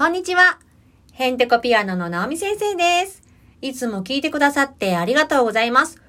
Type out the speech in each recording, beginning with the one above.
こんにちは。ヘンテコピアノのナオミ先生です。いつも聞いてくださってありがとうございます。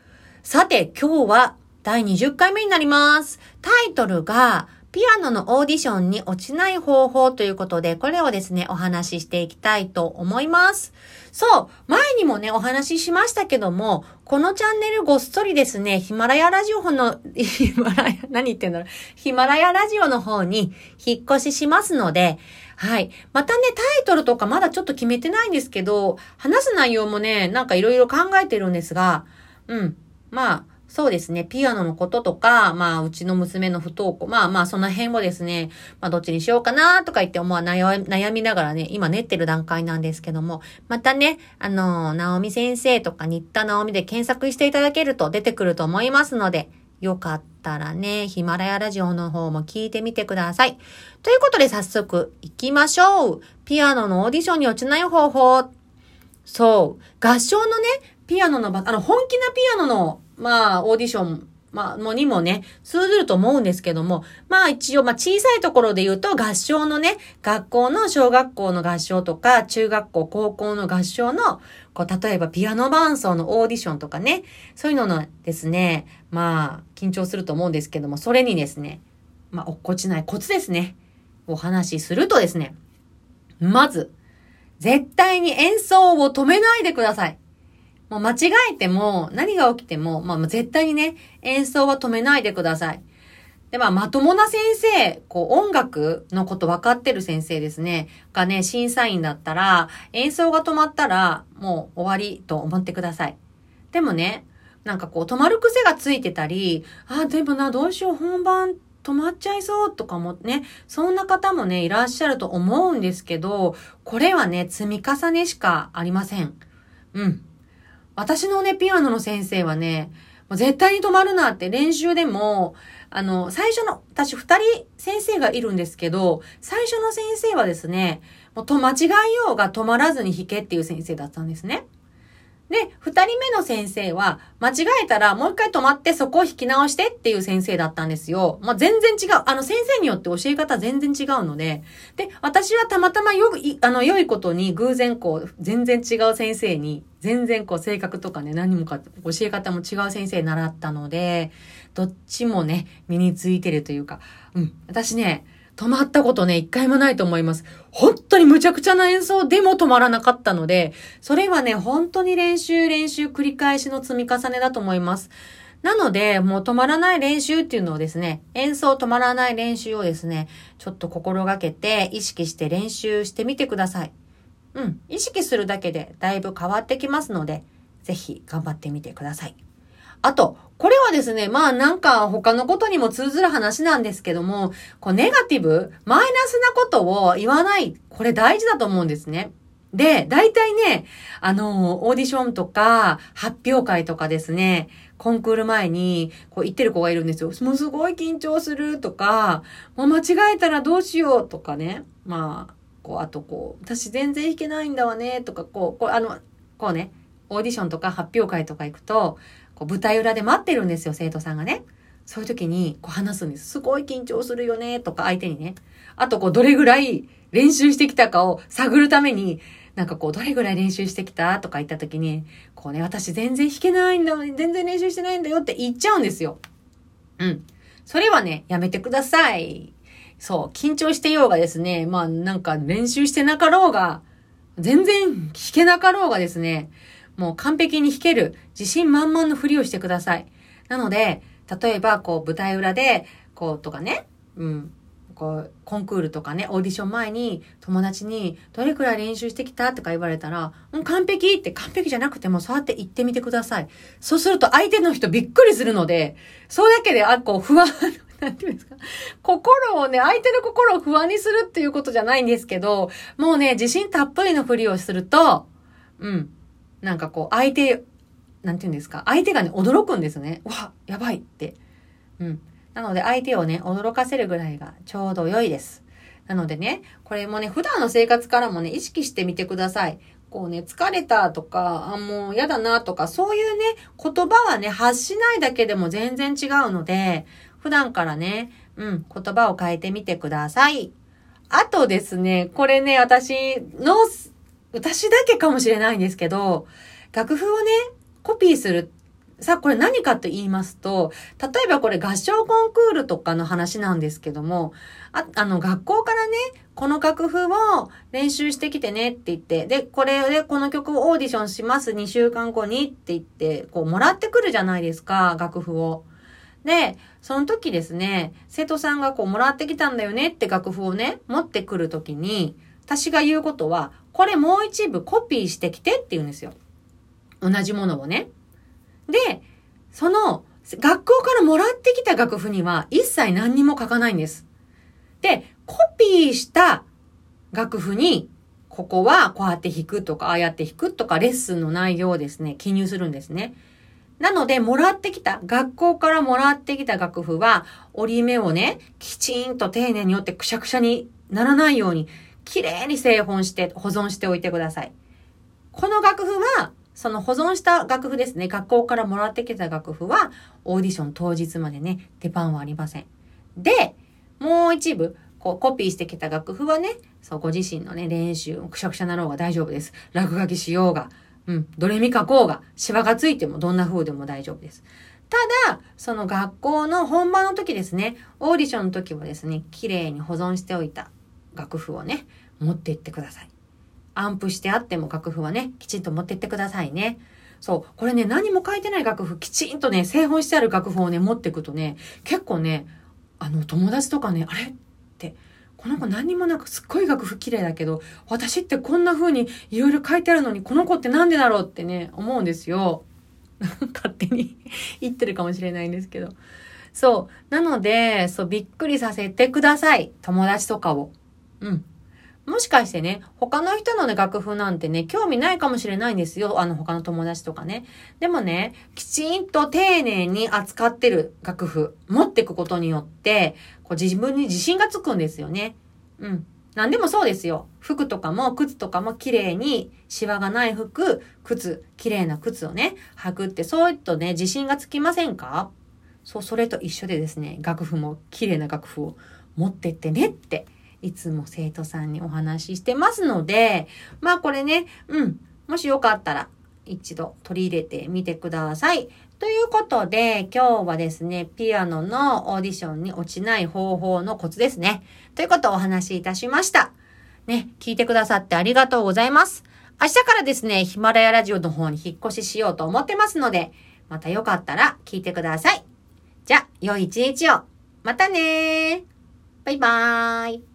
さて、今日は第20回目になります。タイトルが、ピアノのオーディションに落ちない方法ということで、これをですね、お話ししていきたいと思います。そう、前にもね、お話ししましたけども、このチャンネルごっそりですね、ヒマラヤラジオの、ヒマラヤ、何言ってんだろう、ヒマラヤラジオの方に引っ越ししますので、はい。またね、タイトルとかまだちょっと決めてないんですけど、話す内容もね、なんかいろいろ考えてるんですが、うん。まあ、そうですね。ピアノのこととか、まあ、うちの娘の不登校、まあまあ、その辺をですね、まあ、どっちにしようかなとか言って、まあ悩、悩みながらね、今練ってる段階なんですけども、またね、あの、ナオミ先生とか、新田ナオミで検索していただけると出てくると思いますので、よかったらね、ヒマラヤラジオの方も聞いてみてください。ということで早速行きましょう。ピアノのオーディションに落ちない方法。そう。合唱のね、ピアノのば、あの、本気なピアノの、まあ、オーディション、まあ、もにもね、通ずると思うんですけども、まあ一応、まあ小さいところで言うと合唱のね、学校の小学校の合唱とか、中学校、高校の合唱の、こう、例えばピアノ伴奏のオーディションとかね、そういうののですね、まあ、緊張すると思うんですけども、それにですね、まあ、落っこちないコツですね。お話しするとですね、まず、絶対に演奏を止めないでください。もう間違えても、何が起きても、まあ絶対にね、演奏は止めないでください。で、まあ、まともな先生、こう、音楽のこと分かってる先生ですね、がね、審査員だったら、演奏が止まったら、もう終わりと思ってください。でもね、なんかこう、止まる癖がついてたり、あ、でもな、どうしよう、本番止まっちゃいそうとかもね、そんな方もね、いらっしゃると思うんですけど、これはね、積み重ねしかありません。うん。私のね、ピアノの先生はね、もう絶対に止まるなって練習でも、あの、最初の、私二人先生がいるんですけど、最初の先生はですね、もうと間違いようが止まらずに弾けっていう先生だったんですね。で、二人目の先生は、間違えたらもう一回止まってそこを弾き直してっていう先生だったんですよ。まあ、全然違う。あの、先生によって教え方全然違うので。で、私はたまたまよく、あの、良いことに偶然こう、全然違う先生に、全然こう、性格とかね、何もか、教え方も違う先生習ったので、どっちもね、身についてるというか、うん。私ね、止まったことね、一回もないと思います。本当に無茶苦茶な演奏でも止まらなかったので、それはね、本当に練習練習繰り返しの積み重ねだと思います。なので、もう止まらない練習っていうのをですね、演奏止まらない練習をですね、ちょっと心がけて意識して練習してみてください。うん、意識するだけでだいぶ変わってきますので、ぜひ頑張ってみてください。あと、これはですね、まあなんか他のことにも通ずる話なんですけども、こうネガティブ、マイナスなことを言わない、これ大事だと思うんですね。で、大体ね、あの、オーディションとか、発表会とかですね、コンクール前に、こう言ってる子がいるんですよ。もうすごい緊張するとか、もう間違えたらどうしようとかね。まあ、こう、あとこう、私全然弾けないんだわね、とか、こう、こう、あの、こうね、オーディションとか発表会とか行くと、こう舞台裏で待ってるんですよ、生徒さんがね。そういう時に、こう話すんです。すごい緊張するよね、とか相手にね。あと、こう、どれぐらい練習してきたかを探るために、なんかこう、どれぐらい練習してきたとか言った時に、こうね、私全然弾けないんだ、全然練習してないんだよって言っちゃうんですよ。うん。それはね、やめてください。そう、緊張してようがですね、まあなんか練習してなかろうが、全然弾けなかろうがですね、もう完璧に弾ける自信満々のふりをしてください。なので、例えばこう舞台裏で、こうとかね、うん、こう、コンクールとかね、オーディション前に友達にどれくらい練習してきた？とか言われたら、もう、完璧って完璧じゃなくてもそうやって言ってみてください。そうすると相手の人びっくりするので、それだけで、あ、こう不安、なんていうんですか。心をね、相手の心を不安にするっていうことじゃないんですけど、もうね、自信たっぷりのふりをすると、うん、なんかこう、相手、なんていうんですか、相手がね、驚くんですね。わ、やばいって。うん。なので、相手をね、驚かせるぐらいがちょうど良いです。なのでね、これもね、普段の生活からもね、意識してみてください。こうね、疲れたとか、あ、もう嫌だなとか、そういうね、言葉はね、発しないだけでも全然違うので、普段からね、うん、言葉を変えてみてください。あとですね、これね、私の、私だけかもしれないんですけど、楽譜をね、コピーする。さあ、これ何かと言いますと、例えばこれ合唱コンクールとかの話なんですけども、あ、あの、学校からね、この楽譜を練習してきてねって言って、で、これでこの曲をオーディションします2週間後にって言って、こう、もらってくるじゃないですか、楽譜を。で、その時ですね、生徒さんがこう、もらってきたんだよねって楽譜をね、持ってくる時に、私が言うことは、これもう一部コピーしてきてって言うんですよ。同じものをね。で、その、学校からもらってきた楽譜には一切何にも書かないんです。で、コピーした楽譜に、ここはこうやって弾くとか、ああやって弾くとか、レッスンの内容をですね、記入するんですね。なので、もらってきた、学校からもらってきた楽譜は、折り目をね、きちんと丁寧によってくしゃくしゃにならないように、きれいに製本して保存しておいてください。この楽譜は、その保存した楽譜ですね。学校からもらってきた楽譜は、オーディション当日までね、出番はありません。で、もう一部、こう、コピーしてきた楽譜はね、そう、ご自身のね、練習、くしゃくしゃなろうが大丈夫です。落書きしようが、うん、ドレミ書こうが、シワがついてもどんな風でも大丈夫です。ただ、その学校の本番の時ですね、オーディションの時はですね、綺麗に保存しておいた楽譜をね、持って行ってください。アンプしてあっても楽譜はね、きちんと持ってってくださいね。そう。これね、何も書いてない楽譜、きちんとね、製本してある楽譜をね、持っていくとね、結構ね、あの、友達とかね、あれ？って、この子何にもなくすっごい楽譜綺麗だけど、私ってこんな風にいろいろ書いてあるのに、この子ってなんでだろうってね、思うんですよ。勝手に 言ってるかもしれないんですけど。そう。なので、そう、びっくりさせてください。友達とかを。うん。もしかしてね、他の人のね、楽譜なんてね、興味ないかもしれないんですよ。あの、他の友達とかね。でもね、きちんと丁寧に扱ってる楽譜、持っていくことによって、こう自分に自信がつくんですよね。うん。何でもそうですよ。服とかも靴とかも綺麗に、シワがない服、靴、綺麗な靴をね、履くって、そういったね、自信がつきませんか？そう、それと一緒でですね、楽譜も綺麗な楽譜を持ってってねっていつも生徒さんにお話ししてますので、まあこれね、うん、もしよかったら一度取り入れてみてください。ということで、今日はですね、ピアノのオーディションに落ちない方法のコツですね。ということをお話しいたしました。ね、聞いてくださってありがとうございます。明日からですね、ヒマラヤラジオの方に引っ越ししようと思ってますので、またよかったら聞いてください。じゃ、良い一日を。またねー。バイバーイ。